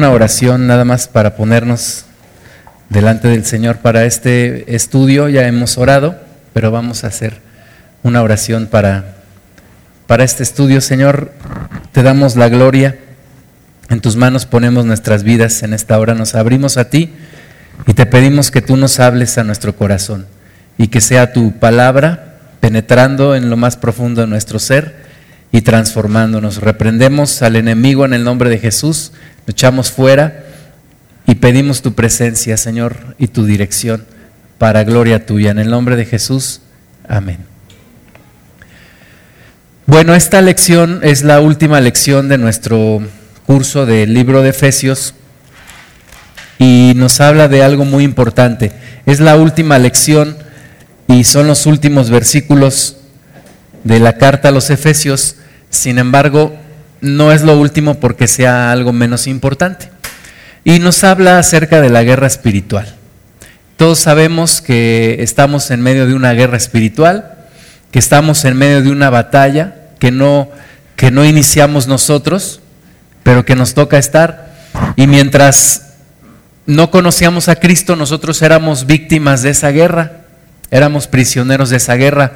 una oración nada más para ponernos delante del Señor para este estudio. Ya hemos orado, pero vamos a hacer una oración para, para este estudio. Señor, te damos la gloria. En tus manos ponemos nuestras vidas en esta hora. Nos abrimos a ti y te pedimos que tú nos hables a nuestro corazón y que sea tu palabra penetrando en lo más profundo de nuestro ser y transformándonos. Reprendemos al enemigo en el nombre de Jesús, lo echamos fuera y pedimos tu presencia, Señor, y tu dirección para gloria tuya. En el nombre de Jesús, amén. Bueno, esta lección es la última lección de nuestro curso del libro de Efesios y nos habla de algo muy importante. Es la última lección y son los últimos versículos de la carta a los Efesios. Sin embargo, no es lo último porque sea algo menos importante. Y nos habla acerca de la guerra espiritual. Todos sabemos que estamos en medio de una guerra espiritual, que estamos en medio de una batalla que no, que no iniciamos nosotros, pero que nos toca estar. Y mientras no conocíamos a Cristo, nosotros éramos víctimas de esa guerra, éramos prisioneros de esa guerra.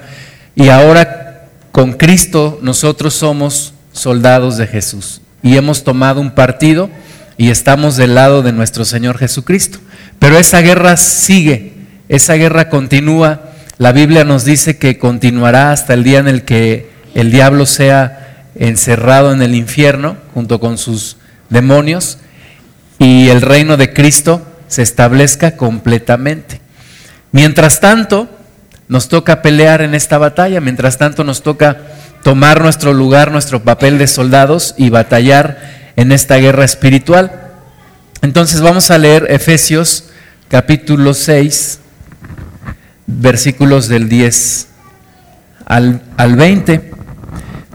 Y ahora con Cristo nosotros somos soldados de Jesús y hemos tomado un partido y estamos del lado de nuestro Señor Jesucristo. Pero esa guerra sigue, esa guerra continúa. La Biblia nos dice que continuará hasta el día en el que el diablo sea encerrado en el infierno junto con sus demonios y el reino de Cristo se establezca completamente. Mientras tanto, nos toca pelear en esta batalla, mientras tanto nos toca tomar nuestro lugar, nuestro papel de soldados y batallar en esta guerra espiritual. Entonces vamos a leer Efesios capítulo 6, versículos del 10 al, al 20.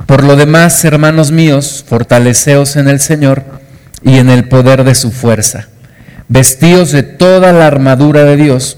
Por lo demás, hermanos míos, fortaleceos en el Señor y en el poder de su fuerza. Vestíos de toda la armadura de Dios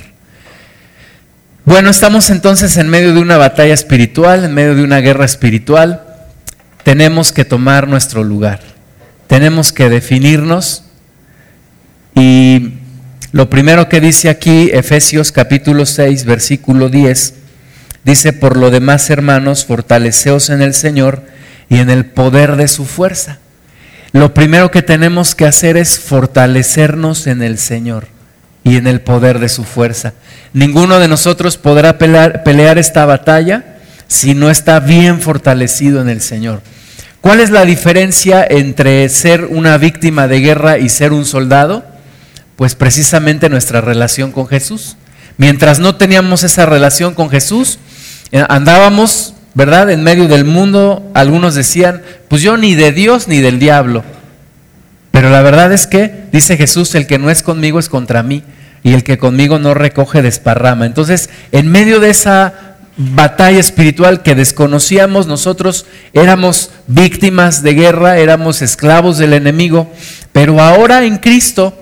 Bueno, estamos entonces en medio de una batalla espiritual, en medio de una guerra espiritual. Tenemos que tomar nuestro lugar, tenemos que definirnos y lo primero que dice aquí Efesios capítulo 6, versículo 10, Dice, por lo demás, hermanos, fortaleceos en el Señor y en el poder de su fuerza. Lo primero que tenemos que hacer es fortalecernos en el Señor y en el poder de su fuerza. Ninguno de nosotros podrá pelear, pelear esta batalla si no está bien fortalecido en el Señor. ¿Cuál es la diferencia entre ser una víctima de guerra y ser un soldado? Pues precisamente nuestra relación con Jesús. Mientras no teníamos esa relación con Jesús, eh, andábamos, ¿verdad? En medio del mundo, algunos decían, pues yo ni de Dios ni del diablo. Pero la verdad es que, dice Jesús, el que no es conmigo es contra mí, y el que conmigo no recoge desparrama. Entonces, en medio de esa batalla espiritual que desconocíamos, nosotros éramos víctimas de guerra, éramos esclavos del enemigo, pero ahora en Cristo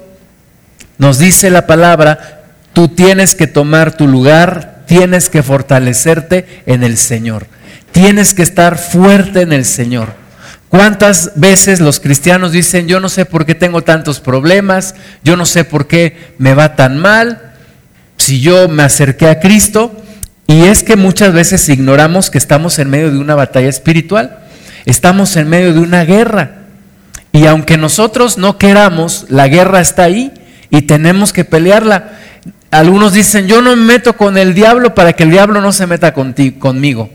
Nos dice la palabra, tú tienes que tomar tu lugar, tienes que fortalecerte en el Señor, tienes que estar fuerte en el Señor. ¿Cuántas veces los cristianos dicen, yo no sé por qué tengo tantos problemas, yo no sé por qué me va tan mal, si yo me acerqué a Cristo? Y es que muchas veces ignoramos que estamos en medio de una batalla espiritual, estamos en medio de una guerra. Y aunque nosotros no queramos, la guerra está ahí y tenemos que pelearla. Algunos dicen, yo no me meto con el diablo para que el diablo no se meta conmigo.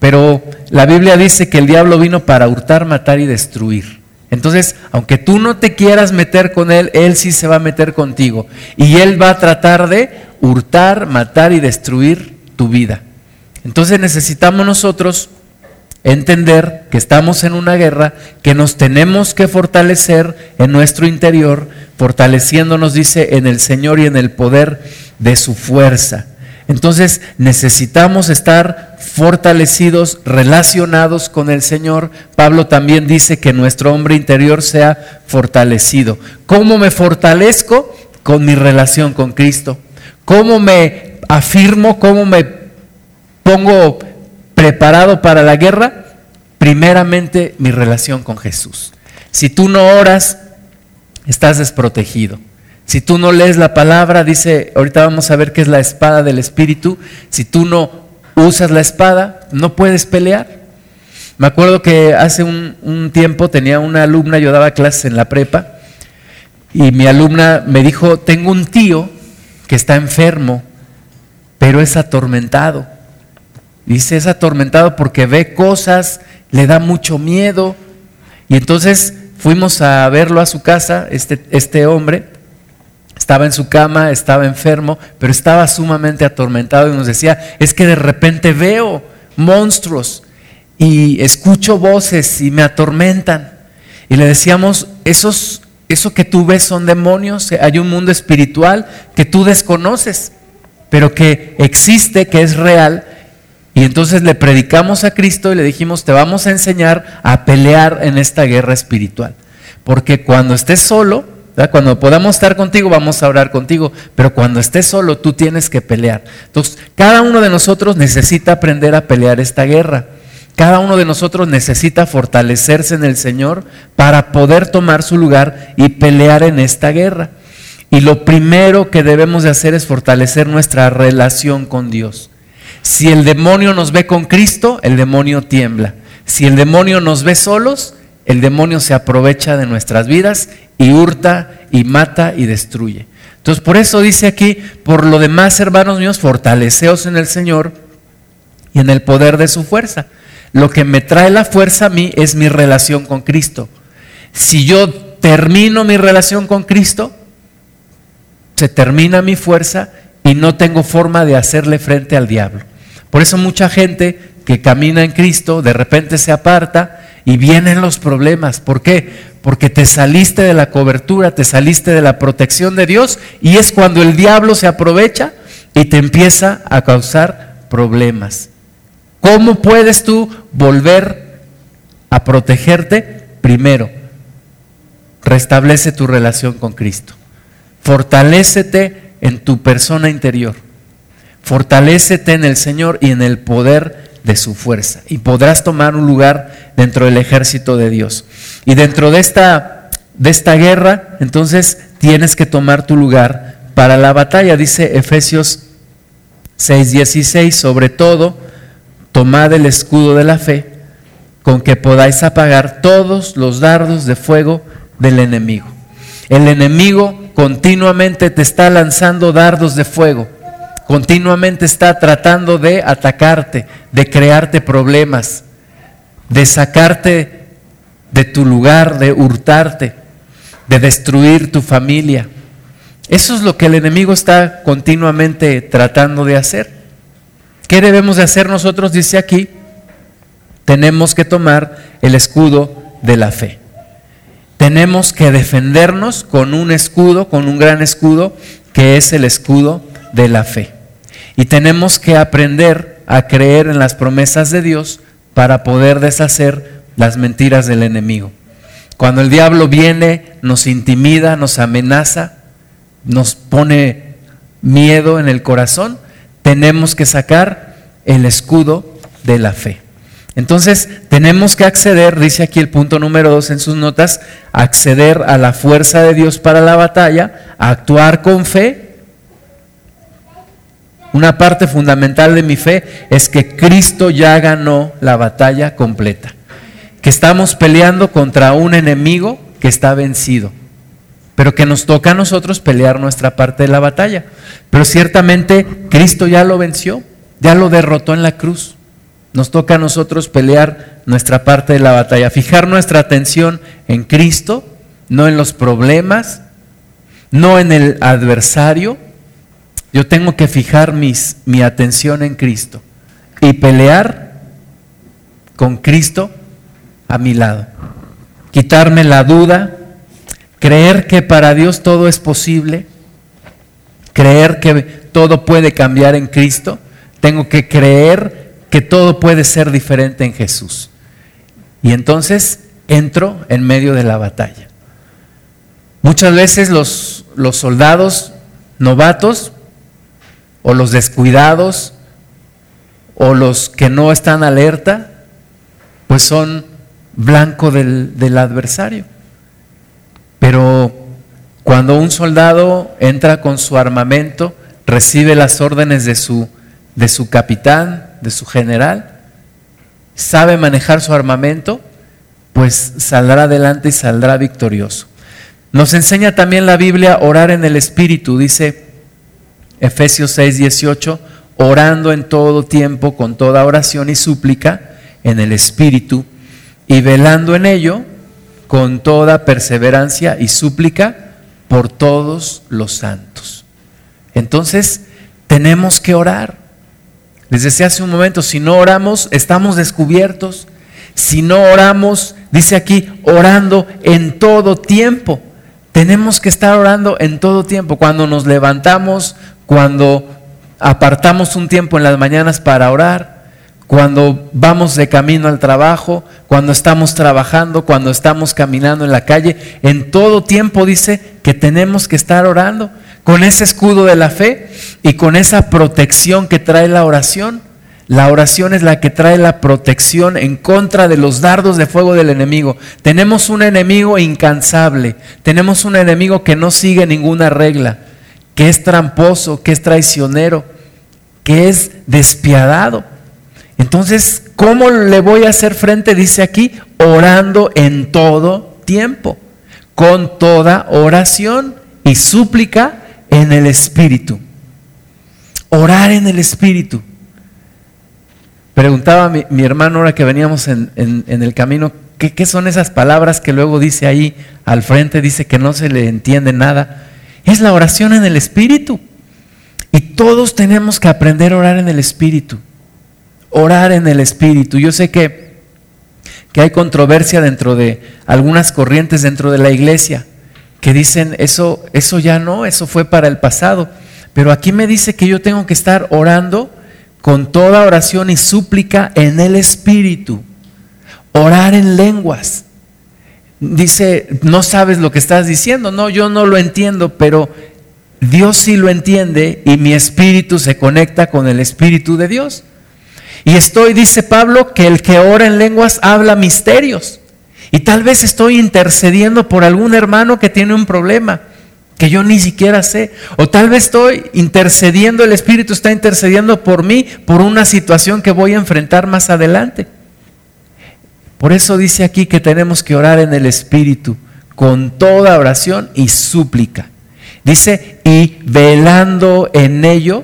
Pero la Biblia dice que el diablo vino para hurtar, matar y destruir. Entonces, aunque tú no te quieras meter con él, él sí se va a meter contigo. Y él va a tratar de hurtar, matar y destruir tu vida. Entonces necesitamos nosotros entender que estamos en una guerra, que nos tenemos que fortalecer en nuestro interior, fortaleciéndonos, dice, en el Señor y en el poder de su fuerza. Entonces necesitamos estar fortalecidos, relacionados con el Señor. Pablo también dice que nuestro hombre interior sea fortalecido. ¿Cómo me fortalezco? Con mi relación con Cristo. ¿Cómo me afirmo? ¿Cómo me pongo preparado para la guerra? Primeramente mi relación con Jesús. Si tú no oras, estás desprotegido. Si tú no lees la palabra, dice, ahorita vamos a ver qué es la espada del Espíritu, si tú no usas la espada, no puedes pelear. Me acuerdo que hace un, tiempo tenía una alumna, yo daba clases en la prepa, y mi alumna me dijo, tengo un tío que está enfermo, pero es atormentado. Dice, es atormentado porque ve cosas, le da mucho miedo. Y entonces fuimos a verlo a su casa, este, este hombre, estaba en su cama, estaba enfermo, pero estaba sumamente atormentado y nos decía, es que de repente veo monstruos y escucho voces y me atormentan. Y le decíamos, esos, eso que tú ves son demonios, hay un mundo espiritual que tú desconoces, pero que existe, que es real. Y entonces le predicamos a Cristo y le dijimos, te vamos a enseñar a pelear en esta guerra espiritual. Porque cuando estés solo, cuando podamos estar contigo, vamos a orar contigo, pero cuando estés solo, tú tienes que pelear. Entonces, cada uno de nosotros necesita aprender a pelear esta guerra. Cada uno de nosotros necesita fortalecerse en el Señor para poder tomar su lugar y pelear en esta guerra. Y lo primero que debemos de hacer es fortalecer nuestra relación con Dios. Si el demonio nos ve con Cristo, el demonio tiembla. Si el demonio nos ve solos, el demonio se aprovecha de nuestras vidas y hurta y mata y destruye. Entonces, por eso dice aquí, por lo demás, hermanos míos, fortaleceos en el Señor y en el poder de su fuerza. Lo que me trae la fuerza a mí es mi relación con Cristo. Si yo termino mi relación con Cristo, se termina mi fuerza y no tengo forma de hacerle frente al diablo. Por eso mucha gente que camina en Cristo de repente se aparta y vienen los problemas. ¿Por qué? porque te saliste de la cobertura, te saliste de la protección de Dios y es cuando el diablo se aprovecha y te empieza a causar problemas. ¿Cómo puedes tú volver a protegerte? Primero, restablece tu relación con Cristo. Fortalécete en tu persona interior. Fortalécete en el Señor y en el poder de su fuerza. Y podrás tomar un lugar dentro del ejército de Dios. Y dentro de esta, de esta guerra, entonces tienes que tomar tu lugar para la batalla. Dice Efesios 6:16, sobre todo, tomad el escudo de la fe, con que podáis apagar todos los dardos de fuego del enemigo. El enemigo continuamente te está lanzando dardos de fuego, continuamente está tratando de atacarte, de crearte problemas, de sacarte de tu lugar, de hurtarte, de destruir tu familia. Eso es lo que el enemigo está continuamente tratando de hacer. ¿Qué debemos de hacer nosotros? Dice aquí, tenemos que tomar el escudo de la fe. Tenemos que defendernos con un escudo, con un gran escudo, que es el escudo de la fe. Y tenemos que aprender a creer en las promesas de Dios para poder deshacer las mentiras del enemigo. Cuando el diablo viene, nos intimida, nos amenaza, nos pone miedo en el corazón, tenemos que sacar el escudo de la fe. Entonces, tenemos que acceder, dice aquí el punto número dos en sus notas, acceder a la fuerza de Dios para la batalla, actuar con fe. Una parte fundamental de mi fe es que Cristo ya ganó la batalla completa, que estamos peleando contra un enemigo que está vencido, pero que nos toca a nosotros pelear nuestra parte de la batalla. Pero ciertamente Cristo ya lo venció, ya lo derrotó en la cruz. Nos toca a nosotros pelear nuestra parte de la batalla, fijar nuestra atención en Cristo, no en los problemas, no en el adversario. Yo tengo que fijar mi atención en Cristo y pelear con Cristo a mi lado. Quitarme la duda, creer que para Dios todo es posible, creer que todo puede cambiar en Cristo. Tengo que creer que todo puede ser diferente en Jesús. Y entonces entro en medio de la batalla. Muchas veces los soldados novatos o los descuidados o los que no están alerta, pues son blanco del, del adversario. Pero cuando un soldado entra con su armamento, recibe las órdenes de su, de su capitán, de su general, sabe manejar su armamento, pues saldrá adelante y saldrá victorioso. Nos enseña también la Biblia orar en el Espíritu, dice Efesios 6, 18, orando en todo tiempo con toda oración y súplica en el Espíritu y velando en ello con toda perseverancia y súplica por todos los santos. Entonces, tenemos que orar. Les decía hace un momento, si no oramos, estamos descubiertos. Si no oramos, dice aquí, orando en todo tiempo. Tenemos que estar orando en todo tiempo. Cuando nos levantamos, cuando apartamos un tiempo en las mañanas para orar, cuando vamos de camino al trabajo, cuando estamos trabajando, cuando estamos caminando en la calle, en todo tiempo dice que tenemos que estar orando con ese escudo de la fe y con esa protección que trae la oración. La oración es la que trae la protección en contra de los dardos de fuego del enemigo. Tenemos un enemigo incansable, tenemos un enemigo que no sigue ninguna regla, que es tramposo, que es traicionero, que es despiadado. Entonces, ¿cómo le voy a hacer frente? Dice aquí, orando en todo tiempo, con toda oración y súplica en el Espíritu. Orar en el Espíritu. Preguntaba mi, hermano ahora que veníamos en, el camino, ¿qué, ¿qué, son esas palabras que luego dice ahí al frente? Dice que no se le entiende nada. Es la oración en el Espíritu. Y todos tenemos que aprender a orar en el Espíritu. Orar en el Espíritu. Yo sé que, que hay controversia dentro de algunas corrientes dentro de la iglesia que dicen, eso, eso ya no, eso fue para el pasado. Pero aquí me dice que yo tengo que estar orando con toda oración y súplica en el Espíritu. Orar en lenguas. Dice, no sabes lo que estás diciendo. No, yo no lo entiendo, pero Dios sí lo entiende y mi espíritu se conecta con el Espíritu de Dios. Y estoy, dice Pablo, que el que ora en lenguas habla misterios. Y tal vez estoy intercediendo por algún hermano que tiene un problema que yo ni siquiera sé. O tal vez estoy intercediendo, el Espíritu está intercediendo por mí, por una situación que voy a enfrentar más adelante. Por eso dice aquí que tenemos que orar en el Espíritu con toda oración y súplica. Dice, y velando en ello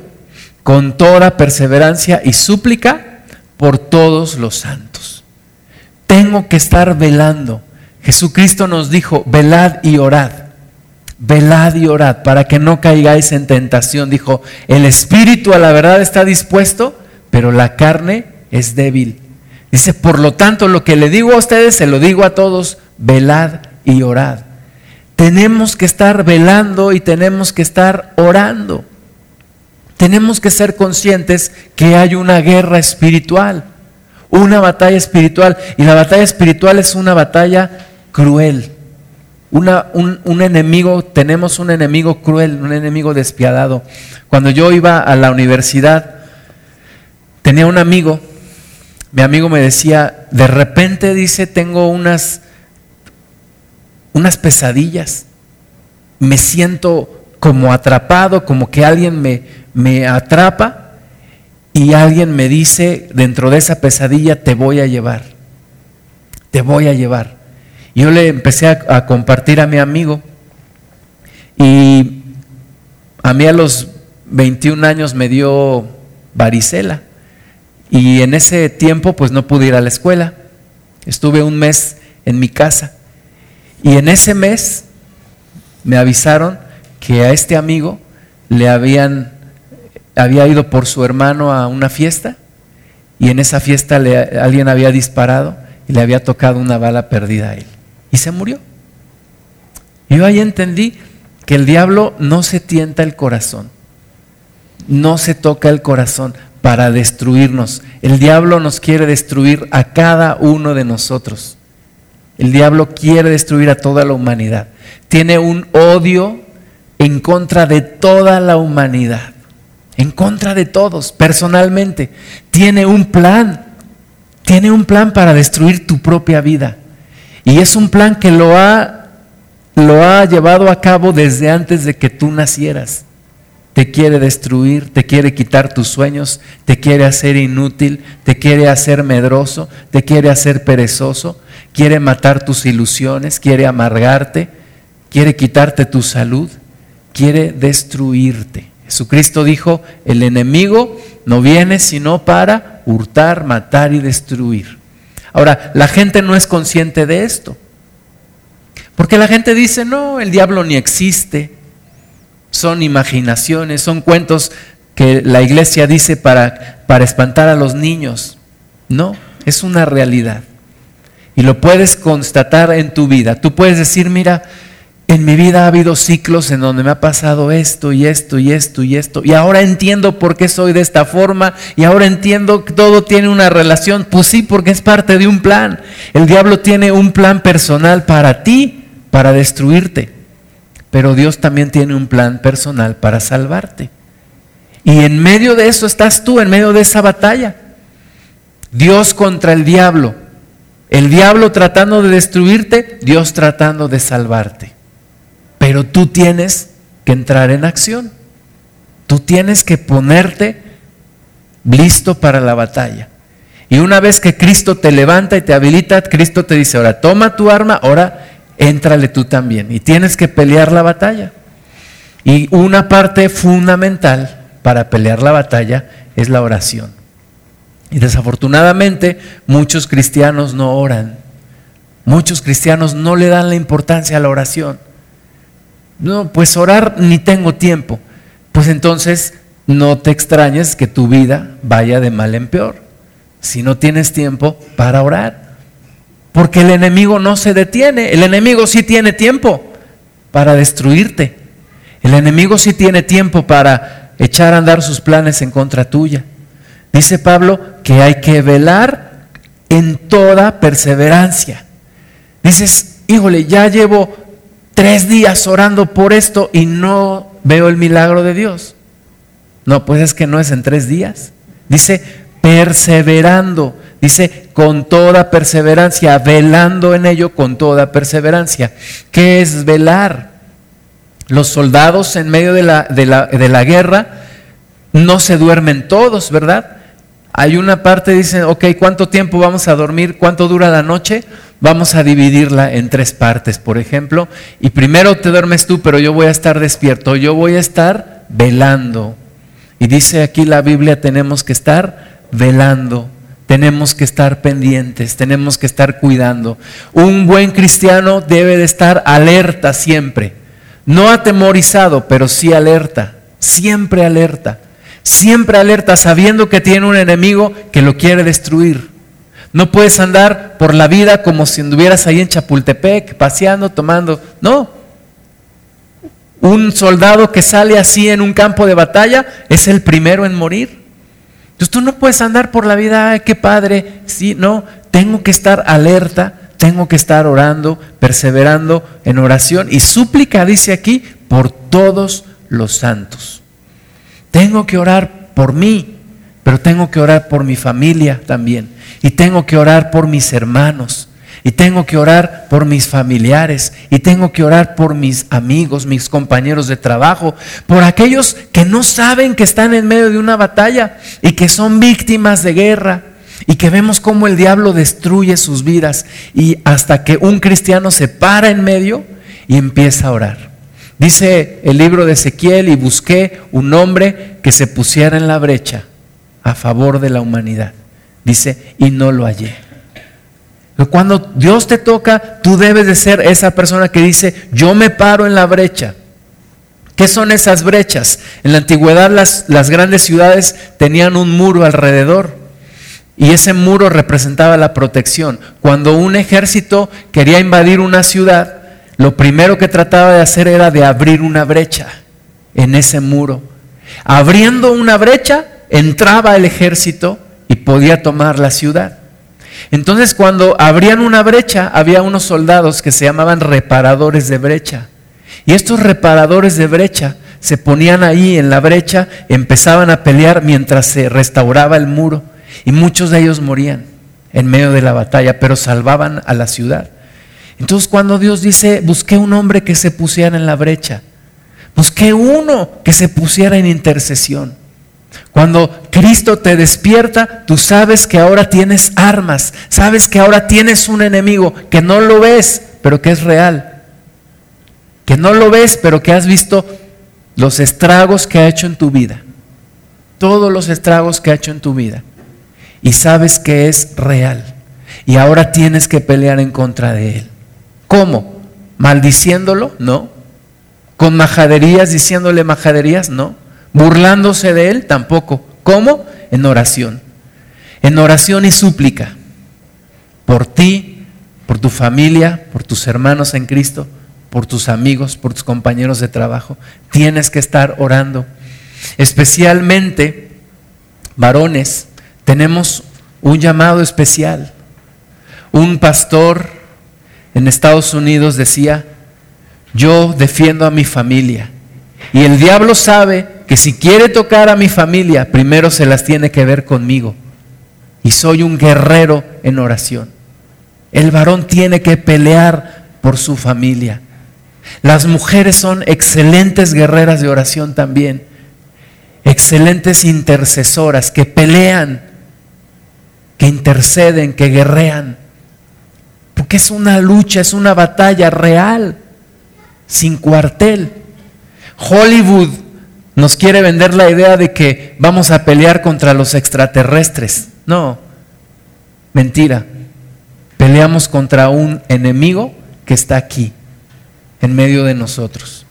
con toda perseverancia y súplica por todos los santos. Tengo que estar velando. Jesucristo nos dijo, velad y orad. Velad y orad para que no caigáis en tentación. Dijo, el espíritu a la verdad está dispuesto, pero la carne es débil. Dice, por lo tanto, lo que le digo a ustedes, se lo digo a todos, velad y orad. Tenemos que estar velando y tenemos que estar orando. Tenemos que ser conscientes que hay una guerra espiritual una batalla espiritual. Y la batalla espiritual es una batalla cruel. Una, un, un, enemigo, tenemos un enemigo cruel, un enemigo despiadado. Cuando yo iba a la universidad, tenía un amigo, mi amigo me decía, de repente dice, tengo unas, unas pesadillas, me siento como atrapado, como que alguien me, me atrapa y alguien me dice dentro de esa pesadilla, te voy a llevar, te voy a llevar. Yo le empecé a, compartir a mi amigo y a mí a los 21 años me dio varicela y en ese tiempo pues no pude ir a la escuela. Estuve un mes en mi casa y en ese mes me avisaron que a este amigo le habían había ido por su hermano a una fiesta y en esa fiesta le, alguien había disparado y le había tocado una bala perdida a él y se murió. Yo ahí entendí que el diablo no se tienta el corazón, no se toca el corazón para destruirnos. El diablo nos quiere destruir a cada uno de nosotros. El diablo quiere destruir a toda la humanidad. Tiene un odio en contra de toda la humanidad, en contra de todos, personalmente. Tiene un plan, tiene un plan para destruir tu propia vida. Y es un plan que lo ha, lo ha llevado a cabo desde antes de que tú nacieras. Te quiere destruir, te quiere quitar tus sueños, te quiere hacer inútil, te quiere hacer medroso, te quiere hacer perezoso, quiere matar tus ilusiones, quiere amargarte, quiere quitarte tu salud quiere destruirte. Jesucristo dijo, el enemigo no viene sino para hurtar, matar y destruir. Ahora, la gente no es consciente de esto. Porque la gente dice, no, el diablo ni existe. Son imaginaciones, son cuentos que la iglesia dice para, para espantar a los niños. No, es una realidad. Y lo puedes constatar en tu vida. Tú puedes decir, mira, en mi vida ha habido ciclos en donde me ha pasado esto y esto y esto y esto. Y ahora entiendo por qué soy de esta forma. Y ahora entiendo que todo tiene una relación. Pues sí, porque es parte de un plan. El diablo tiene un plan personal para ti, para destruirte. Pero Dios también tiene un plan personal para salvarte. Y en medio de eso estás tú, en medio de esa batalla. Dios contra el diablo. El diablo tratando de destruirte, Dios tratando de salvarte. Pero tú tienes que entrar en acción. Tú tienes que ponerte listo para la batalla. Y una vez que Cristo te levanta y te habilita, Cristo te dice, ahora toma tu arma, ahora éntrale tú también. Y tienes que pelear la batalla. Y una parte fundamental para pelear la batalla es la oración. Y desafortunadamente muchos cristianos no oran. Muchos cristianos no le dan la importancia a la oración. No, pues orar ni tengo tiempo. Pues entonces no te extrañes que tu vida vaya de mal en peor. Si no tienes tiempo para orar. Porque el enemigo no se detiene. El enemigo sí tiene tiempo para destruirte. El enemigo sí tiene tiempo para echar a andar sus planes en contra tuya. Dice Pablo que hay que velar en toda perseverancia. Dices, híjole, ya llevo tres días orando por esto y no veo el milagro de Dios. No, pues es que no es en tres días. Dice, perseverando. Dice, con toda perseverancia, velando en ello con toda perseverancia. ¿Qué es velar? Los soldados en medio de la, de la, de la guerra no se duermen todos, ¿verdad? Hay una parte, dicen, ok, ¿cuánto tiempo vamos a dormir? ¿Cuánto dura la noche? Vamos a dividirla en tres partes, por ejemplo. Y primero te duermes tú, pero yo voy a estar despierto. Yo voy a estar velando. Y dice aquí la Biblia, tenemos que estar velando. Tenemos que estar pendientes, tenemos que estar cuidando. Un buen cristiano debe de estar alerta siempre. No atemorizado, pero sí alerta. Siempre alerta siempre alerta, sabiendo que tiene un enemigo que lo quiere destruir. No puedes andar por la vida como si anduvieras ahí en Chapultepec, paseando, tomando. No. Un soldado que sale así en un campo de batalla es el primero en morir. Entonces tú no puedes andar por la vida, ay, qué padre. Sí, no, tengo que estar alerta tengo que estar orando, perseverando en oración y súplica, dice aquí, por todos los santos. Tengo que orar por mí, pero tengo que orar por mi familia también. Y tengo que orar por mis hermanos. Y tengo que orar por mis familiares. Y tengo que orar por mis amigos, mis compañeros de trabajo. Por aquellos que no saben que están en medio de una batalla y que son víctimas de guerra. Y que vemos cómo el diablo destruye sus vidas. Y hasta que un cristiano se para en medio y empieza a orar. Dice el libro de Ezequiel, y busqué un hombre que se pusiera en la brecha a favor de la humanidad. Dice, y no lo hallé. Cuando Dios te toca, tú debes de ser esa persona que dice, yo me paro en la brecha. ¿Qué son esas brechas? En la antigüedad las, las grandes ciudades tenían un muro alrededor y ese muro representaba la protección. Cuando un ejército quería invadir una ciudad, lo primero que trataba de hacer era de abrir una brecha en ese muro. Abriendo una brecha, entraba el ejército y podía tomar la ciudad. Entonces cuando abrían una brecha, había unos soldados que se llamaban reparadores de brecha. Y estos reparadores de brecha se ponían ahí en la brecha, empezaban a pelear mientras se restauraba el muro. Y muchos de ellos morían en medio de la batalla, pero salvaban a la ciudad. Entonces cuando Dios dice, busqué un hombre que se pusiera en la brecha, busqué uno que se pusiera en intercesión. Cuando Cristo te despierta, tú sabes que ahora tienes armas, sabes que ahora tienes un enemigo que no lo ves, pero que es real. Que no lo ves, pero que has visto los estragos que ha hecho en tu vida. Todos los estragos que ha hecho en tu vida. Y sabes que es real. Y ahora tienes que pelear en contra de él. ¿Cómo? ¿Maldiciéndolo? No. ¿Con majaderías diciéndole majaderías? No. ¿Burlándose de él? Tampoco. ¿Cómo? En oración. En oración y súplica. Por ti, por tu familia, por tus hermanos en Cristo, por tus amigos, por tus compañeros de trabajo. Tienes que estar orando. Especialmente, varones, tenemos un llamado especial. Un pastor en Estados Unidos decía, yo defiendo a mi familia. Y el diablo sabe que si quiere tocar a mi familia, primero se las tiene que ver conmigo. Y soy un guerrero en oración. El varón tiene que pelear por su familia. Las mujeres son excelentes guerreras de oración también. Excelentes intercesoras que pelean, que interceden, que guerrean. Porque es una lucha, es una batalla real, sin cuartel. Hollywood nos quiere vender la idea de que vamos a pelear contra los extraterrestres. No, mentira. Peleamos contra un enemigo que está aquí, en medio de nosotros,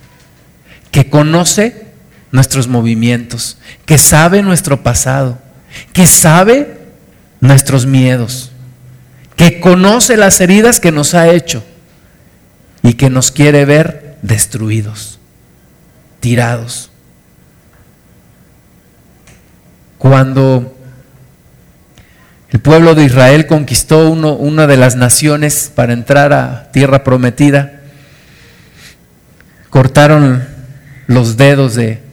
que conoce nuestros movimientos, que sabe nuestro pasado, que sabe nuestros miedos que conoce las heridas que nos ha hecho y que nos quiere ver destruidos, tirados. Cuando el pueblo de Israel conquistó una de las naciones para entrar a tierra prometida, cortaron los dedos de,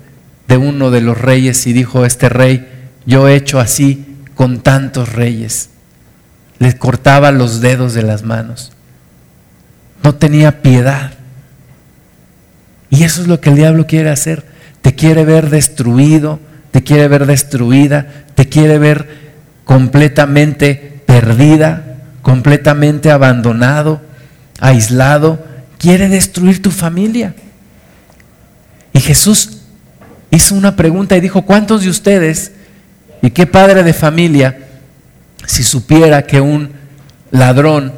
de uno de los reyes y dijo este rey, yo he hecho así con tantos reyes le cortaba los dedos de las manos. No tenía piedad. Y eso es lo que el diablo quiere hacer. Te quiere ver destruido, te quiere ver destruida, te quiere ver completamente perdida, completamente abandonado, aislado. Quiere destruir tu familia. Y Jesús hizo una pregunta y dijo, ¿cuántos de ustedes y qué padre de familia si supiera que un ladrón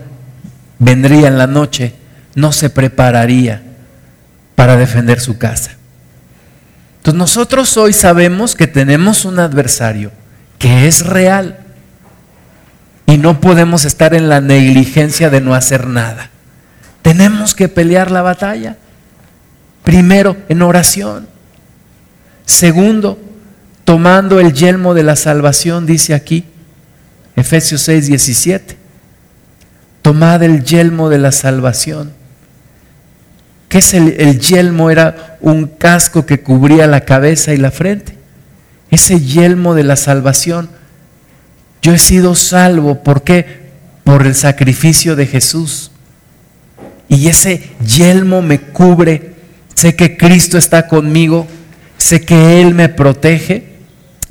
vendría en la noche, no se prepararía para defender su casa. Entonces nosotros hoy sabemos que tenemos un adversario que es real y no podemos estar en la negligencia de no hacer nada. Tenemos que pelear la batalla. Primero, en oración. Segundo, tomando el yelmo de la salvación, dice aquí, Efesios 6, 17. tomad el yelmo de la salvación. ¿Qué es el, el yelmo? Era un casco que cubría la cabeza y la frente. Ese yelmo de la salvación. Yo he sido salvo. ¿Por qué? Por el sacrificio de Jesús. Y ese yelmo me cubre. Sé que Cristo está conmigo. Sé que Él me protege.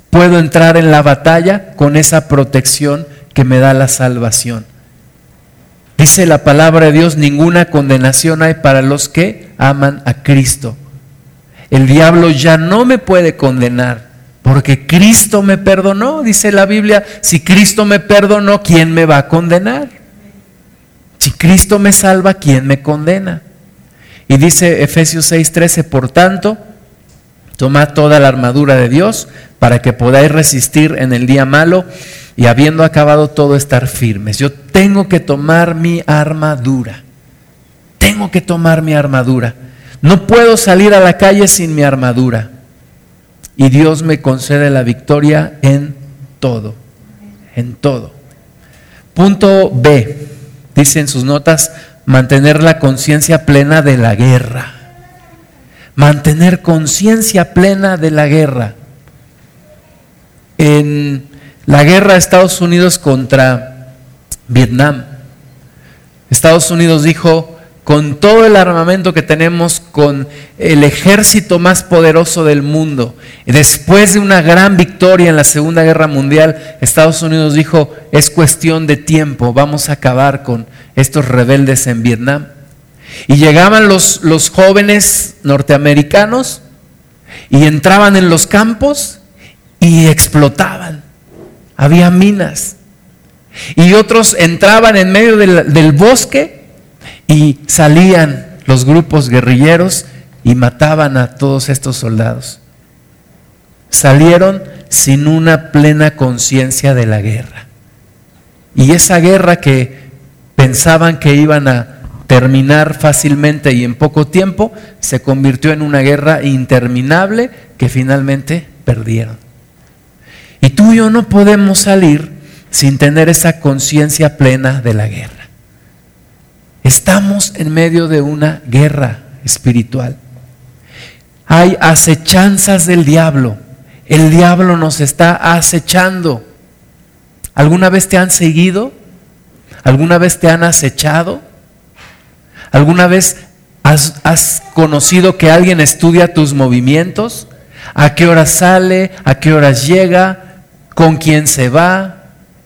Puedo entrar en la batalla con esa protección que me da la salvación. Dice la palabra de Dios, ninguna condenación hay para los que aman a Cristo. El diablo ya no me puede condenar porque Cristo me perdonó. Dice la Biblia, si Cristo me perdonó, ¿quién me va a condenar? Si Cristo me salva, ¿quién me condena? Y dice Efesios 6:13, por tanto, tomad toda la armadura de Dios para que podáis resistir en el día malo y habiendo acabado todo estar firmes. Yo tengo que tomar mi armadura. Tengo que tomar mi armadura. No puedo salir a la calle sin mi armadura. Y Dios me concede la victoria en todo. En todo. Punto B. Dice en sus notas, mantener la conciencia plena de la guerra. Mantener conciencia plena de la guerra. En la guerra de Estados Unidos contra Vietnam. Estados Unidos dijo, con todo el armamento que tenemos, con el ejército más poderoso del mundo, después de una gran victoria en la Segunda Guerra Mundial, Estados Unidos dijo, es cuestión de tiempo, vamos a acabar con estos rebeldes en Vietnam. Y llegaban los, los jóvenes norteamericanos y entraban en los campos y explotaban había minas. Y otros entraban en medio del, bosque y salían los grupos guerrilleros y mataban a todos estos soldados. Salieron sin una plena conciencia de la guerra. Y esa guerra que pensaban que iban a terminar fácilmente y en poco tiempo, se convirtió en una guerra interminable que finalmente perdieron. Y tú y yo no podemos salir sin tener esa conciencia plena de la guerra. Estamos en medio de una guerra espiritual. Hay acechanzas del diablo. El diablo nos está acechando. ¿Alguna vez te han seguido? ¿Alguna vez te han acechado? ¿Alguna vez has, conocido que alguien estudia tus movimientos? ¿A qué hora sale? ¿A qué horas llega? con quién se va,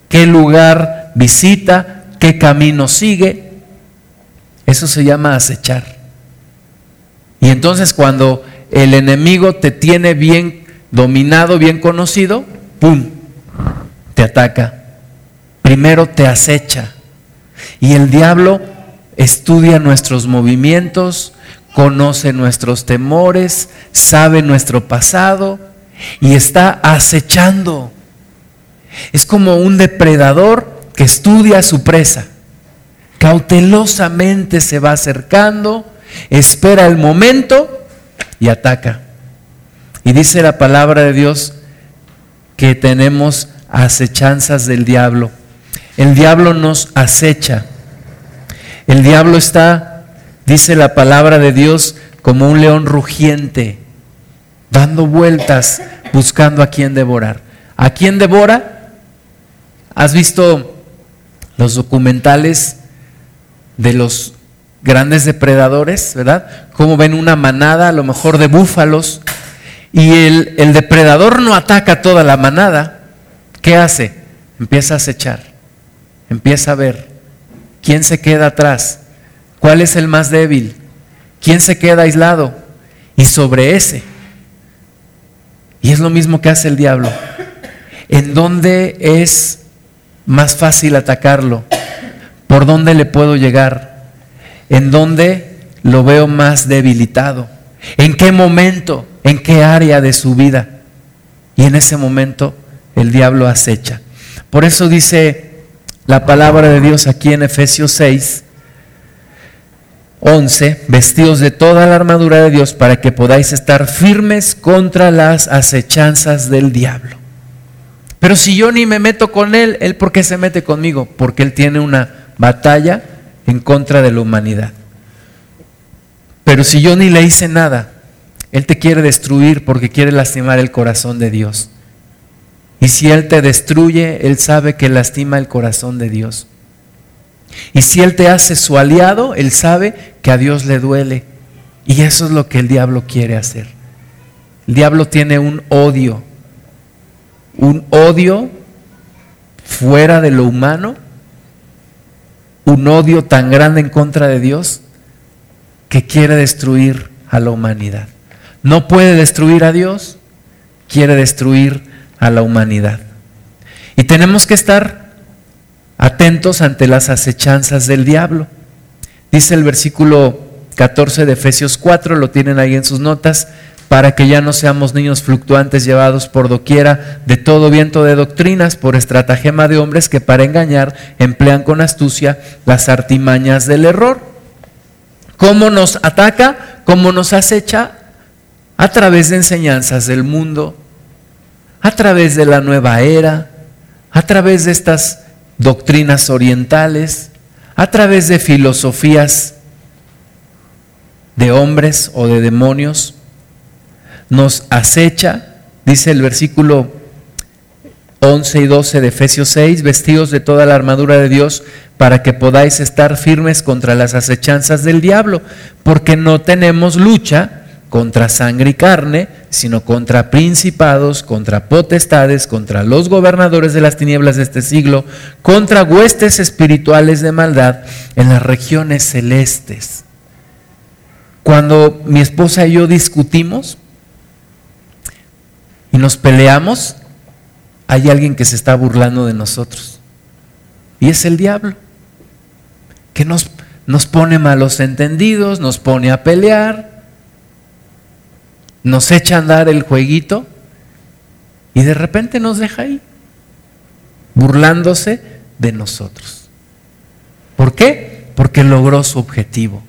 qué lugar visita, qué camino sigue. Eso se llama acechar. Y entonces cuando el enemigo te tiene bien dominado, bien conocido, ¡pum! Te ataca. Primero te acecha. Y el diablo estudia nuestros movimientos, conoce nuestros temores, sabe nuestro pasado y está acechando. Es como un depredador que estudia a su presa. Cautelosamente se va acercando, espera el momento y ataca. Y dice la palabra de Dios que tenemos acechanzas del diablo. El diablo nos acecha. El diablo está, dice la palabra de Dios, como un león rugiente, dando vueltas, buscando a quien devorar. ¿A quién devora? ¿Has visto los documentales de los grandes depredadores, verdad? Cómo ven una manada, a lo mejor de búfalos, y el, el depredador no ataca toda la manada. ¿Qué hace? Empieza a acechar, empieza a ver quién se queda atrás, cuál es el más débil, quién se queda aislado, y sobre ese. Y es lo mismo que hace el diablo. ¿En dónde es más fácil atacarlo? ¿Por dónde le puedo llegar? ¿En dónde lo veo más debilitado? ¿En qué momento? ¿En qué área de su vida? Y en ese momento el diablo acecha. Por eso dice la palabra de Dios aquí en Efesios 6, 11, vestidos de toda la armadura de Dios para que podáis estar firmes contra las acechanzas del diablo. Pero si yo ni me meto con él, él por qué se mete conmigo? Porque él tiene una batalla en contra de la humanidad. Pero si yo ni le hice nada, Él te quiere destruir porque quiere lastimar el corazón de Dios. Y si Él te destruye, Él sabe que lastima el corazón de Dios. Y si Él te hace su aliado, Él sabe que a Dios le duele. Y eso es lo que el diablo quiere hacer. El diablo tiene un odio, un odio fuera de lo humano, un odio tan grande en contra de Dios que quiere destruir a la humanidad. No puede destruir a Dios, quiere destruir a la humanidad. Y tenemos que estar atentos ante las acechanzas del diablo. Dice el versículo 14 de Efesios 4, lo tienen ahí en sus notas, para que ya no seamos niños fluctuantes llevados por doquiera de todo viento de doctrinas, por estratagema de hombres que para engañar emplean con astucia las artimañas del error. ¿Cómo nos ataca? ¿Cómo nos acecha? A través de enseñanzas del mundo, a través de la nueva era, a través de estas doctrinas orientales, a través de filosofías de hombres o de demonios, nos acecha, dice el versículo 11 y 12 de Efesios 6, vestidos de toda la armadura de Dios para que podáis estar firmes contra las acechanzas del diablo, porque no tenemos lucha contra sangre y carne, sino contra principados, contra potestades, contra los gobernadores de las tinieblas de este siglo, contra huestes espirituales de maldad en las regiones celestes. Cuando mi esposa y yo discutimos y nos peleamos, hay alguien que se está burlando de nosotros. Y es el diablo, que nos, nos pone malos entendidos, nos pone a pelear, nos echa a andar el jueguito y de repente nos deja ahí, burlándose de nosotros. ¿Por qué? Porque logró su objetivo.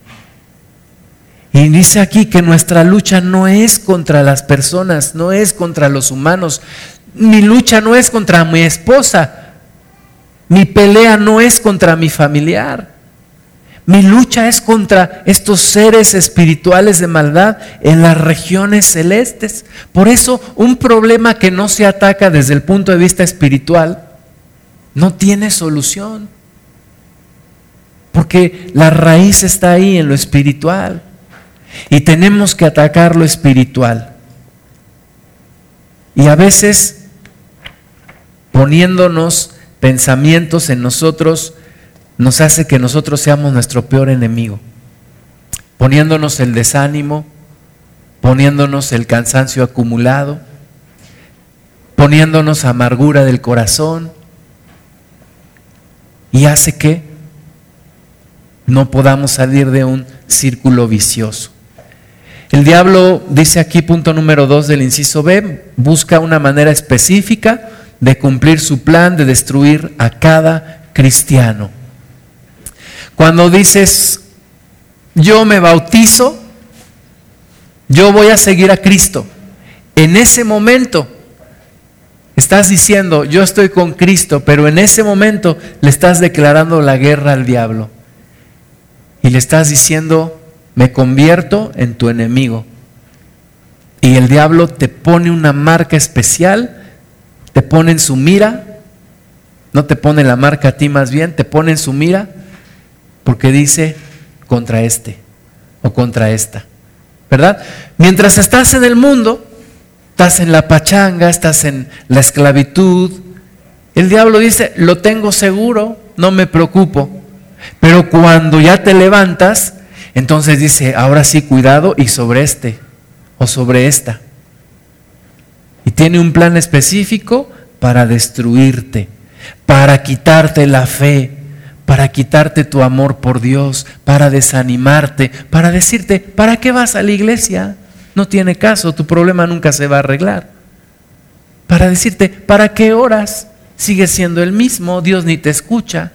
Y dice aquí que nuestra lucha no es contra las personas, no es contra los humanos. Mi lucha no es contra mi esposa. Mi pelea no es contra mi familiar. Mi lucha es contra estos seres espirituales de maldad en las regiones celestes. Por eso un problema que no se ataca desde el punto de vista espiritual no tiene solución. Porque la raíz está ahí en lo espiritual. Y tenemos que atacar lo espiritual. Y a veces poniéndonos pensamientos en nosotros nos hace que nosotros seamos nuestro peor enemigo, poniéndonos el desánimo, poniéndonos el cansancio acumulado, poniéndonos amargura del corazón y hace que no podamos salir de un círculo vicioso. El diablo, dice aquí punto número dos del inciso B, busca una manera específica de cumplir su plan de destruir a cada cristiano. Cuando dices, yo me bautizo, yo voy a seguir a Cristo, en ese momento estás diciendo, yo estoy con Cristo, pero en ese momento le estás declarando la guerra al diablo. Y le estás diciendo, me convierto en tu enemigo. Y el diablo te pone una marca especial, te pone en su mira, no te pone la marca a ti más bien, te pone en su mira porque dice contra este o contra esta. ¿Verdad? Mientras estás en el mundo, estás en la pachanga, estás en la esclavitud, el diablo dice, lo tengo seguro, no me preocupo. Pero cuando ya te levantas, entonces dice, ahora sí, cuidado y sobre este o sobre esta. Y tiene un plan específico para destruirte, para quitarte la fe, para quitarte tu amor por Dios, para desanimarte, para decirte, ¿para qué vas a la iglesia? No tiene caso, tu problema nunca se va a arreglar. Para decirte, ¿para qué oras? Sigues siendo el mismo, Dios ni te escucha.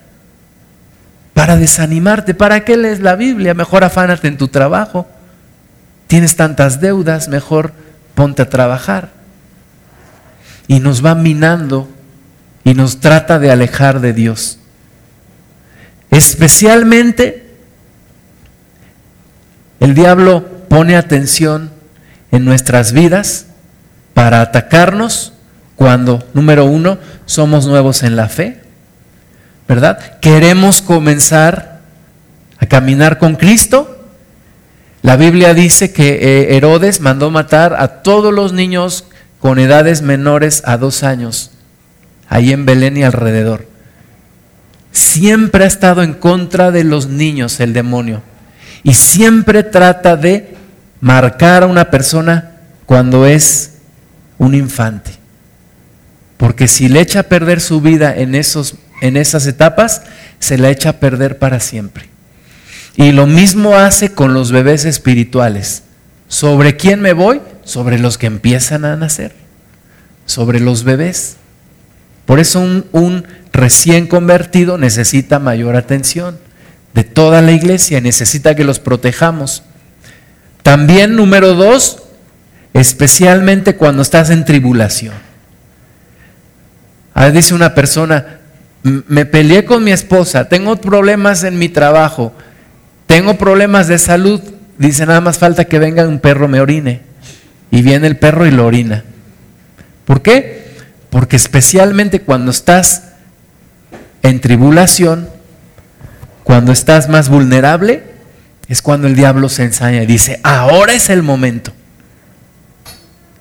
Para desanimarte, ¿para qué lees la Biblia? Mejor afánate en tu trabajo. Tienes tantas deudas, mejor ponte a trabajar. Y nos va minando y nos trata de alejar de Dios. Especialmente el diablo pone atención en nuestras vidas para atacarnos cuando, número uno, somos nuevos en la fe, ¿verdad? Queremos comenzar a caminar con Cristo. La Biblia dice que eh, Herodes mandó matar a todos los niños con edades menores a dos años, ahí en Belén y alrededor. Siempre ha estado en contra de los niños el demonio y siempre trata de marcar a una persona cuando es un infante. Porque si le echa a perder su vida en, esos, en esas etapas, se la echa a perder para siempre. Y lo mismo hace con los bebés espirituales. ¿Sobre quién me voy? Sobre los que empiezan a nacer. Sobre los bebés. Por eso un, recién convertido necesita mayor atención de toda la iglesia, necesita que los protejamos. También número dos, especialmente cuando estás en tribulación. A dice una persona, me peleé con mi esposa, tengo problemas en mi trabajo, tengo problemas de salud, dice nada más falta que venga un perro me orine. Y viene el perro y lo orina. ¿Por qué? Porque especialmente cuando estás en tribulación, cuando estás más vulnerable, es cuando el diablo se ensaña y dice, ahora es el momento.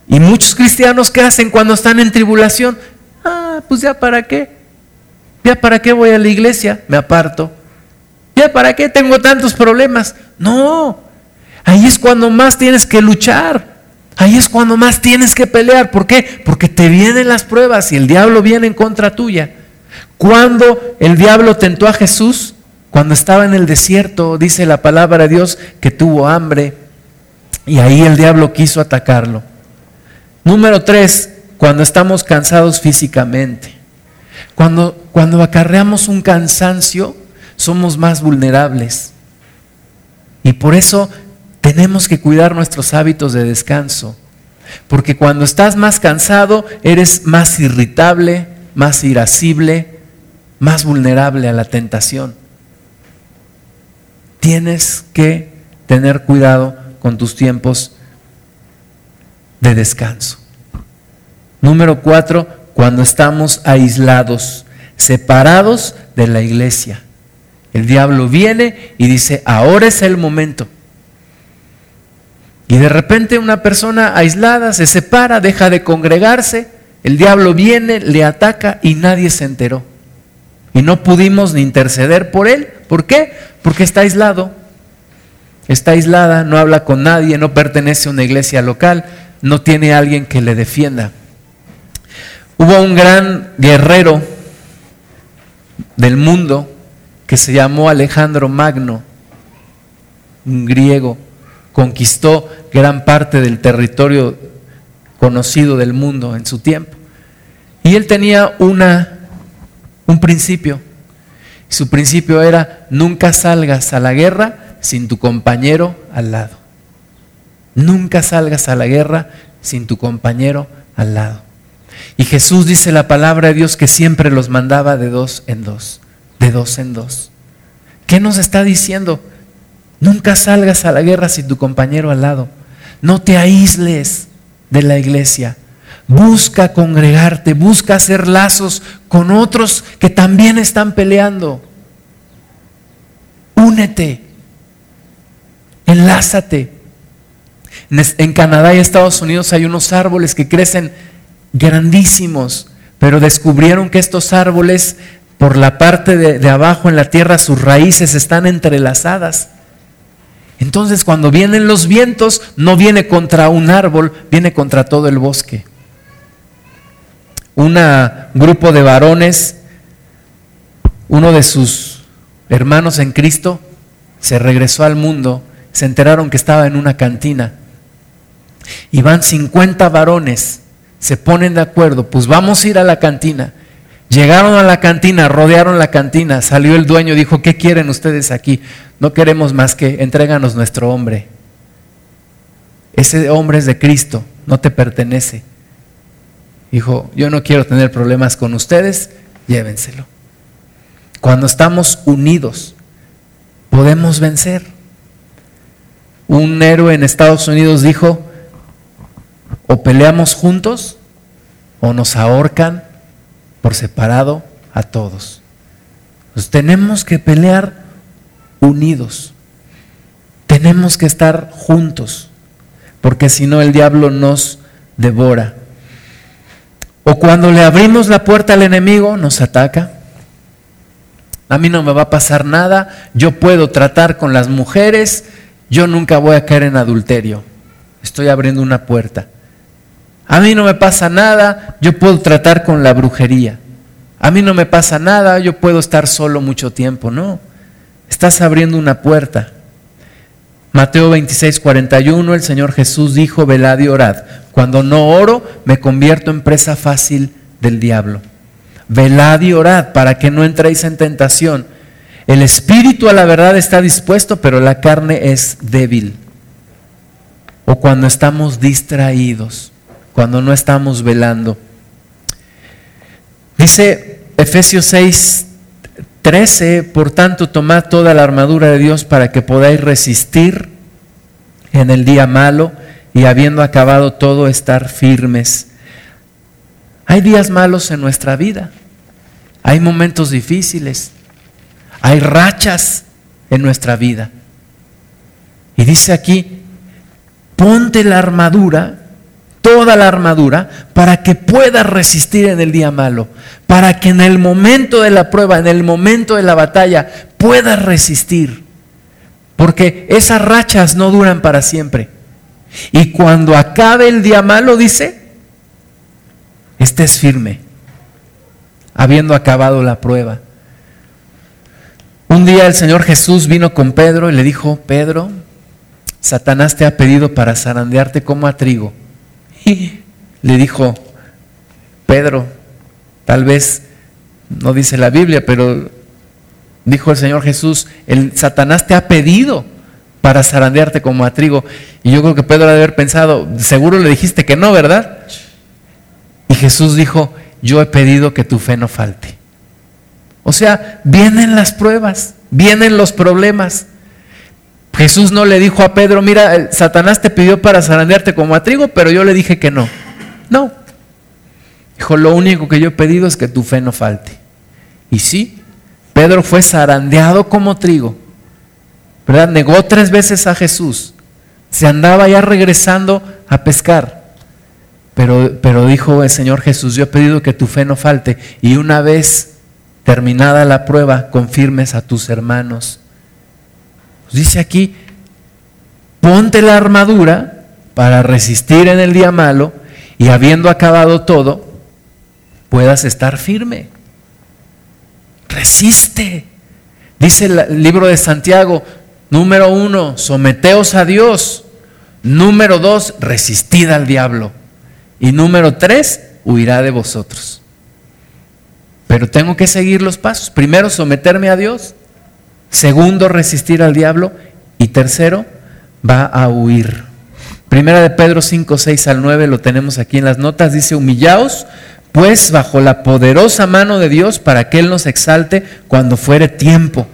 Y muchos cristianos, ¿qué hacen cuando están en tribulación? Ah, pues ya para qué. Ya para qué voy a la iglesia, me aparto. Ya para qué tengo tantos problemas. No, ahí es cuando más tienes que luchar. Ahí es cuando más tienes que pelear. ¿Por qué? Porque te vienen las pruebas y el diablo viene en contra tuya. Cuando el diablo tentó a Jesús, cuando estaba en el desierto, dice la palabra de Dios que tuvo hambre y ahí el diablo quiso atacarlo. Número tres, cuando estamos cansados físicamente. Cuando, cuando acarreamos un cansancio, somos más vulnerables. Y por eso tenemos que cuidar nuestros hábitos de descanso. Porque cuando estás más cansado, eres más irritable, más irascible, más vulnerable a la tentación. Tienes que tener cuidado con tus tiempos de descanso. Número cuatro, cuando estamos aislados, separados de la iglesia. El diablo viene y dice, ahora es el momento. Y de repente una persona aislada se separa, deja de congregarse, el diablo viene, le ataca y nadie se enteró. Y no pudimos ni interceder por él. ¿Por qué? Porque está aislado. Está aislada, no habla con nadie, no pertenece a una iglesia local, no tiene alguien que le defienda. Hubo un gran guerrero del mundo que se llamó Alejandro Magno, un griego, conquistó gran parte del territorio conocido del mundo en su tiempo. Y él tenía una, un principio. Su principio era, nunca salgas a la guerra sin tu compañero al lado. Nunca salgas a la guerra sin tu compañero al lado. Y Jesús dice la palabra de Dios que siempre los mandaba de dos en dos, de dos en dos. ¿Qué nos está diciendo? Nunca salgas a la guerra sin tu compañero al lado. No te aísles de la iglesia. Busca congregarte, busca hacer lazos con otros que también están peleando. Únete, enlázate. En Canadá y Estados Unidos hay unos árboles que crecen grandísimos, pero descubrieron que estos árboles, por la parte de, abajo en la tierra, sus raíces están entrelazadas. Entonces cuando vienen los vientos, no viene contra un árbol, viene contra todo el bosque. Un grupo de varones, uno de sus hermanos en Cristo, se regresó al mundo, se enteraron que estaba en una cantina. Y van 50 varones se ponen de acuerdo, pues vamos a ir a la cantina. Llegaron a la cantina, rodearon la cantina, salió el dueño, dijo, ¿qué quieren ustedes aquí? No queremos más que entréganos nuestro hombre. Ese hombre es de Cristo, no te pertenece. Dijo, yo no quiero tener problemas con ustedes, llévenselo. Cuando estamos unidos, podemos vencer. Un héroe en Estados Unidos dijo, o peleamos juntos o nos ahorcan por separado a todos. Tenemos que pelear unidos. Tenemos que estar juntos, porque si no el diablo nos devora. O cuando le abrimos la puerta al enemigo, nos ataca. A mí no me va a pasar nada, yo puedo tratar con las mujeres, yo nunca voy a caer en adulterio. Estoy abriendo una puerta. A mí no me pasa nada, yo puedo tratar con la brujería. A mí no me pasa nada, yo puedo estar solo mucho tiempo. No, estás abriendo una puerta. Mateo 26, 41, el Señor Jesús dijo, velad y orad. Cuando no oro, me convierto en presa fácil del diablo. Velad y orad para que no entréis en tentación. El espíritu a la verdad está dispuesto, pero la carne es débil. O cuando estamos distraídos cuando no estamos velando. Dice Efesios 6, 13, por tanto tomad toda la armadura de Dios para que podáis resistir en el día malo y habiendo acabado todo estar firmes. Hay días malos en nuestra vida, hay momentos difíciles, hay rachas en nuestra vida. Y dice aquí, ponte la armadura toda la armadura para que puedas resistir en el día malo, para que en el momento de la prueba, en el momento de la batalla, puedas resistir. Porque esas rachas no duran para siempre. Y cuando acabe el día malo, dice, estés firme, habiendo acabado la prueba. Un día el Señor Jesús vino con Pedro y le dijo, Pedro, Satanás te ha pedido para zarandearte como a trigo le dijo, Pedro, tal vez no dice la Biblia, pero dijo el Señor Jesús, el Satanás te ha pedido para zarandearte como a trigo. Y yo creo que Pedro debe haber pensado, seguro le dijiste que no, ¿verdad? Y Jesús dijo, yo he pedido que tu fe no falte. O sea, vienen las pruebas, vienen los problemas. Jesús no le dijo a Pedro, mira, Satanás te pidió para zarandearte como a trigo, pero yo le dije que no. No. Dijo, lo único que yo he pedido es que tu fe no falte. Y sí, Pedro fue zarandeado como trigo. ¿Verdad? Negó tres veces a Jesús. Se andaba ya regresando a pescar. Pero, pero dijo el Señor Jesús, yo he pedido que tu fe no falte. Y una vez terminada la prueba, confirmes a tus hermanos dice aquí, ponte la armadura para resistir en el día malo y habiendo acabado todo, puedas estar firme. Resiste. Dice el libro de Santiago, número uno, someteos a Dios. Número dos, resistid al diablo. Y número tres, huirá de vosotros. Pero tengo que seguir los pasos. Primero, someterme a Dios. Segundo, resistir al diablo. Y tercero, va a huir. Primera de Pedro 5, 6 al 9 lo tenemos aquí en las notas. Dice, humillaos pues bajo la poderosa mano de Dios para que Él nos exalte cuando fuere tiempo,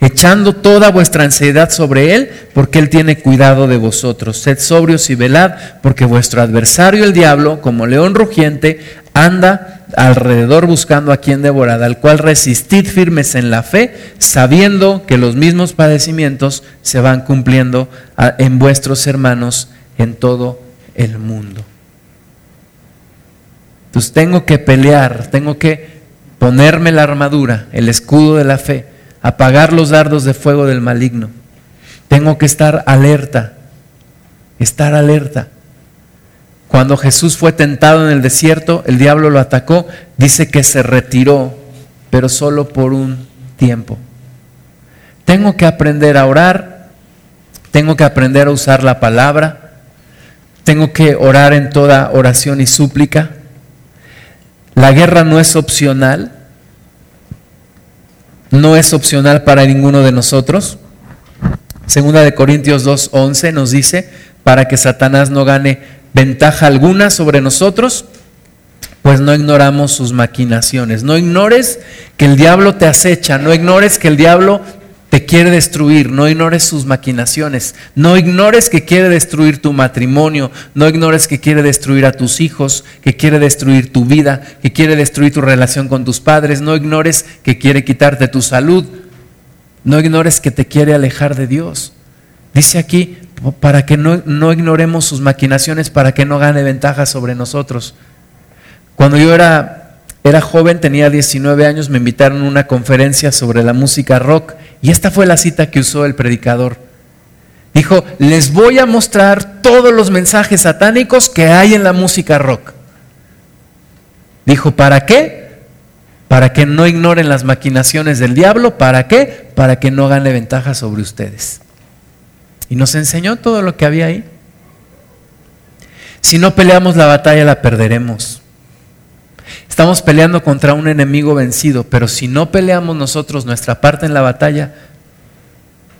echando toda vuestra ansiedad sobre Él, porque Él tiene cuidado de vosotros. Sed sobrios y velad, porque vuestro adversario el diablo, como león rugiente, anda alrededor buscando a quien devorar, al cual resistid firmes en la fe, sabiendo que los mismos padecimientos se van cumpliendo en vuestros hermanos en todo el mundo. Entonces tengo que pelear, tengo que ponerme la armadura, el escudo de la fe, apagar los dardos de fuego del maligno. Tengo que estar alerta, estar alerta. Cuando Jesús fue tentado en el desierto, el diablo lo atacó, dice que se retiró, pero solo por un tiempo. Tengo que aprender a orar, tengo que aprender a usar la palabra, tengo que orar en toda oración y súplica. La guerra no es opcional, no es opcional para ninguno de nosotros. Segunda de Corintios 2:11 nos dice, para que Satanás no gane ventaja alguna sobre nosotros, pues no ignoramos sus maquinaciones. No ignores que el diablo te acecha, no ignores que el diablo te quiere destruir, no ignores sus maquinaciones, no ignores que quiere destruir tu matrimonio, no ignores que quiere destruir a tus hijos, que quiere destruir tu vida, que quiere destruir tu relación con tus padres, no ignores que quiere quitarte tu salud, no ignores que te quiere alejar de Dios. Dice aquí, para que no, no ignoremos sus maquinaciones, para que no gane ventaja sobre nosotros. Cuando yo era era joven, tenía 19 años, me invitaron a una conferencia sobre la música rock y esta fue la cita que usó el predicador. Dijo, les voy a mostrar todos los mensajes satánicos que hay en la música rock. Dijo, ¿para qué? Para que no ignoren las maquinaciones del diablo. ¿Para qué? Para que no gane ventaja sobre ustedes. Y nos enseñó todo lo que había ahí. Si no peleamos la batalla, la perderemos. Estamos peleando contra un enemigo vencido, pero si no peleamos nosotros nuestra parte en la batalla,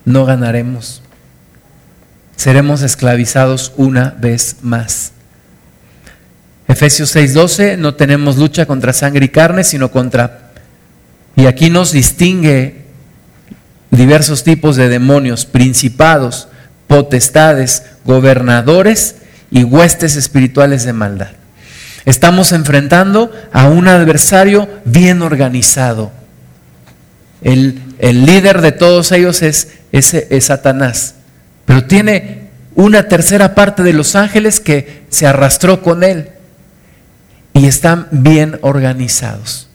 no ganaremos. Seremos esclavizados una vez más. Efesios 6:12, no tenemos lucha contra sangre y carne, sino contra... Y aquí nos distingue diversos tipos de demonios, principados, potestades, gobernadores y huestes espirituales de maldad. Estamos enfrentando a un adversario bien organizado. El, líder de todos ellos es, es Satanás, pero tiene una tercera parte de los ángeles que se arrastró con él y están bien organizados.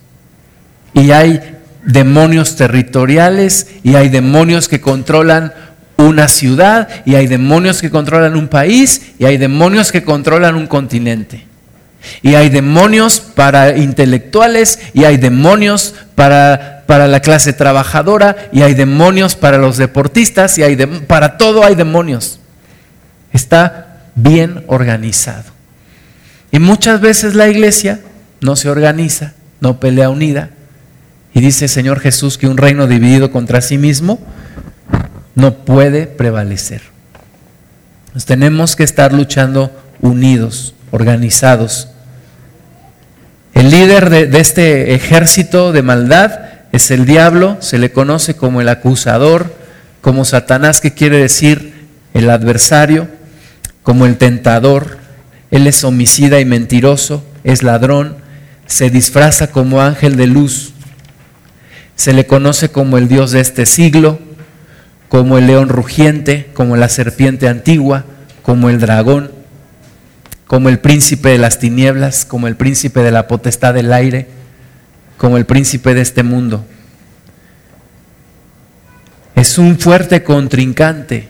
Y hay demonios territoriales y hay demonios que controlan una ciudad y hay demonios que controlan un país y hay demonios que controlan un continente. Y hay demonios para intelectuales y hay demonios para, para la clase trabajadora y hay demonios para los deportistas y hay para todo hay demonios. Está bien organizado. Y muchas veces la iglesia no se organiza, no pelea unida. Y dice Señor Jesús que un reino dividido contra sí mismo no puede prevalecer. Nos tenemos que estar luchando unidos organizados. El líder de, este ejército de maldad es el diablo, se le conoce como el acusador, como Satanás, que quiere decir el adversario, como el tentador. Él es homicida y mentiroso, es ladrón, se disfraza como ángel de luz. Se le conoce como el Dios de este siglo, como el león rugiente, como la serpiente antigua, como el dragón como el príncipe de las tinieblas, como el príncipe de la potestad del aire, como el príncipe de este mundo. Es un fuerte contrincante,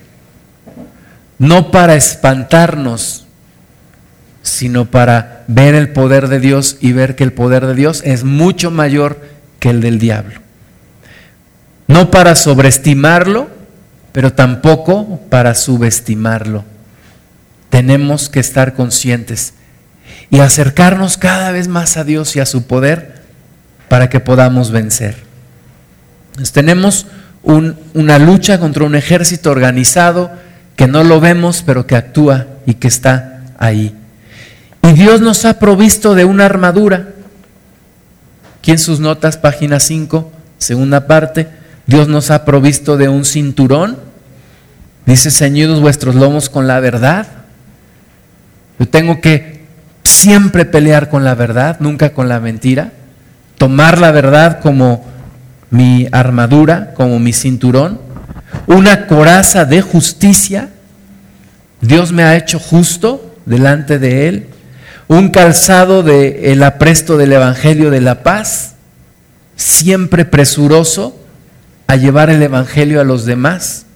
no para espantarnos, sino para ver el poder de Dios y ver que el poder de Dios es mucho mayor que el del diablo. No para sobreestimarlo, pero tampoco para subestimarlo tenemos que estar conscientes y acercarnos cada vez más a Dios y a su poder para que podamos vencer. tenemos una lucha contra un ejército organizado que no lo vemos, pero que actúa y que está ahí. Y Dios nos ha provisto de una armadura. Aquí en sus notas, página 5, segunda parte, Dios nos ha provisto de un cinturón. Dice, ceñidos vuestros lomos con la verdad yo tengo que siempre pelear con la verdad, nunca con la mentira. Tomar la verdad como mi armadura, como mi cinturón. Una coraza de justicia. Dios me ha hecho justo delante de Él. Un calzado de el apresto del Evangelio de la paz. Siempre presuroso a llevar el Evangelio a los demás.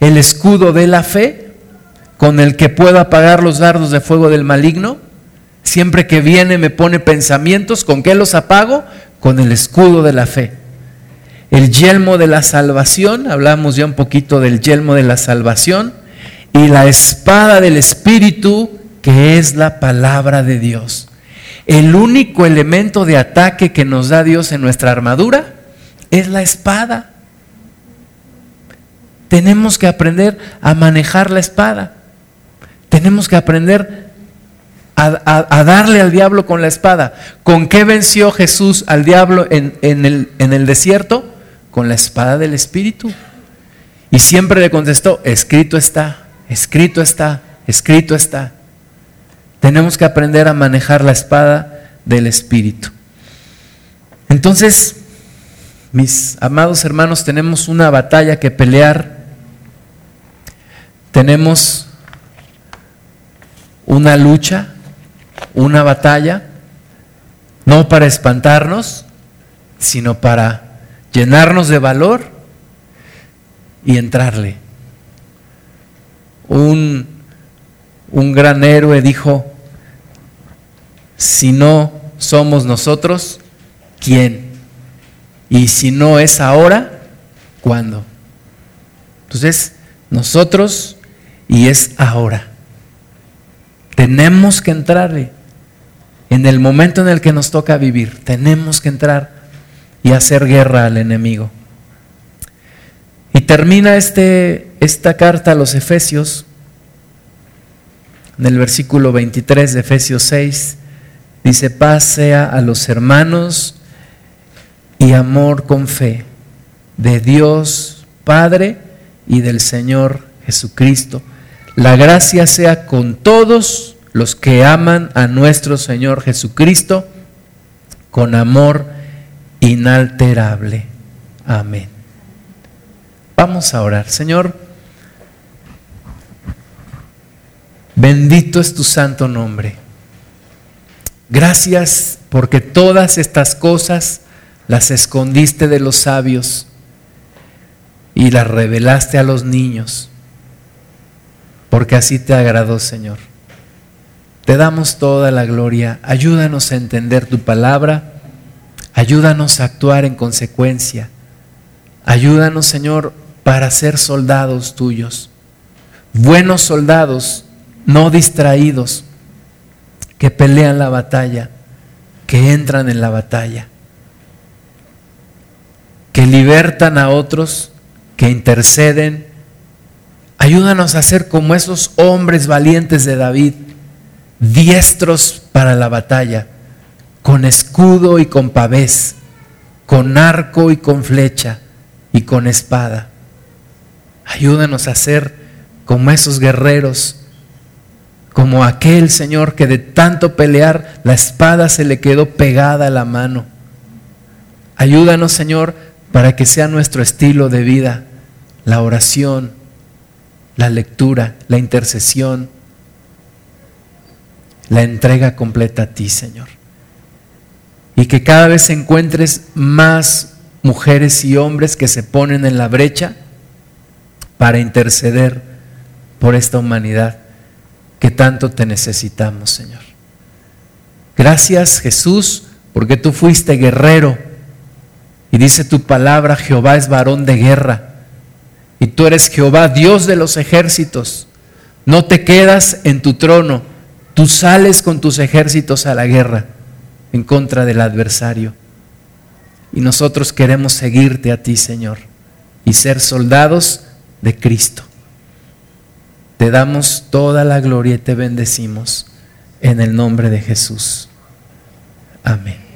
El escudo de la fe con el que puedo apagar los dardos de fuego del maligno. Siempre que viene me pone pensamientos, ¿con qué los apago? Con el escudo de la fe. El yelmo de la salvación, hablamos ya un poquito del yelmo de la salvación, y la espada del Espíritu, que es la palabra de Dios. El único elemento de ataque que nos da Dios en nuestra armadura es la espada. Tenemos que aprender a manejar la espada. Tenemos que aprender a, darle al diablo con la espada. ¿Con qué venció Jesús al diablo en, el, en el desierto? Con la espada del Espíritu. Y siempre le contestó, escrito está, escrito está, escrito está. Tenemos que aprender a manejar la espada del Espíritu. Entonces, mis amados hermanos, tenemos una batalla que pelear. Tenemos una lucha, una batalla, no para espantarnos, sino para llenarnos de valor y entrarle. Un, un gran héroe dijo, si no somos nosotros, ¿quién? Y si no es ahora, ¿cuándo? Entonces, nosotros y es ahora. Tenemos que entrarle. En el momento en el que nos toca vivir, tenemos que entrar y hacer guerra al enemigo. Y termina este, esta carta a los Efesios, en el versículo 23 de Efesios 6, dice, paz sea a los hermanos y amor con fe de Dios Padre y del Señor Jesucristo. La gracia sea con todos los que aman a nuestro Señor Jesucristo con amor inalterable. Amén. Vamos a orar. Señor, bendito es tu santo nombre. Gracias porque todas estas cosas las escondiste de los sabios y las revelaste a los niños, porque así te agradó, Señor. Te damos toda la gloria. Ayúdanos a entender tu palabra. Ayúdanos a actuar en consecuencia. Ayúdanos, Señor, para ser soldados tuyos. Buenos soldados, no distraídos, que pelean la batalla, que entran en la batalla, que libertan a otros, que interceden. Ayúdanos a ser como esos hombres valientes de David diestros para la batalla, con escudo y con pavés, con arco y con flecha y con espada. Ayúdanos a ser como esos guerreros, como aquel Señor que de tanto pelear la espada se le quedó pegada a la mano. Ayúdanos Señor para que sea nuestro estilo de vida la oración, la lectura, la intercesión, la entrega completa a ti, Señor. Y que cada vez encuentres más mujeres y hombres que se ponen en la brecha para interceder por esta humanidad que tanto te necesitamos, Señor. Gracias, Jesús, porque tú fuiste guerrero. Y dice tu palabra, Jehová es varón de guerra. Y tú eres Jehová, Dios de los ejércitos. No te quedas en tu trono, Tú sales con tus ejércitos a la guerra en contra del adversario. Y nosotros queremos seguirte a ti, Señor, y ser soldados de Cristo. Te damos toda la gloria y te bendecimos en el nombre de Jesús. Amén.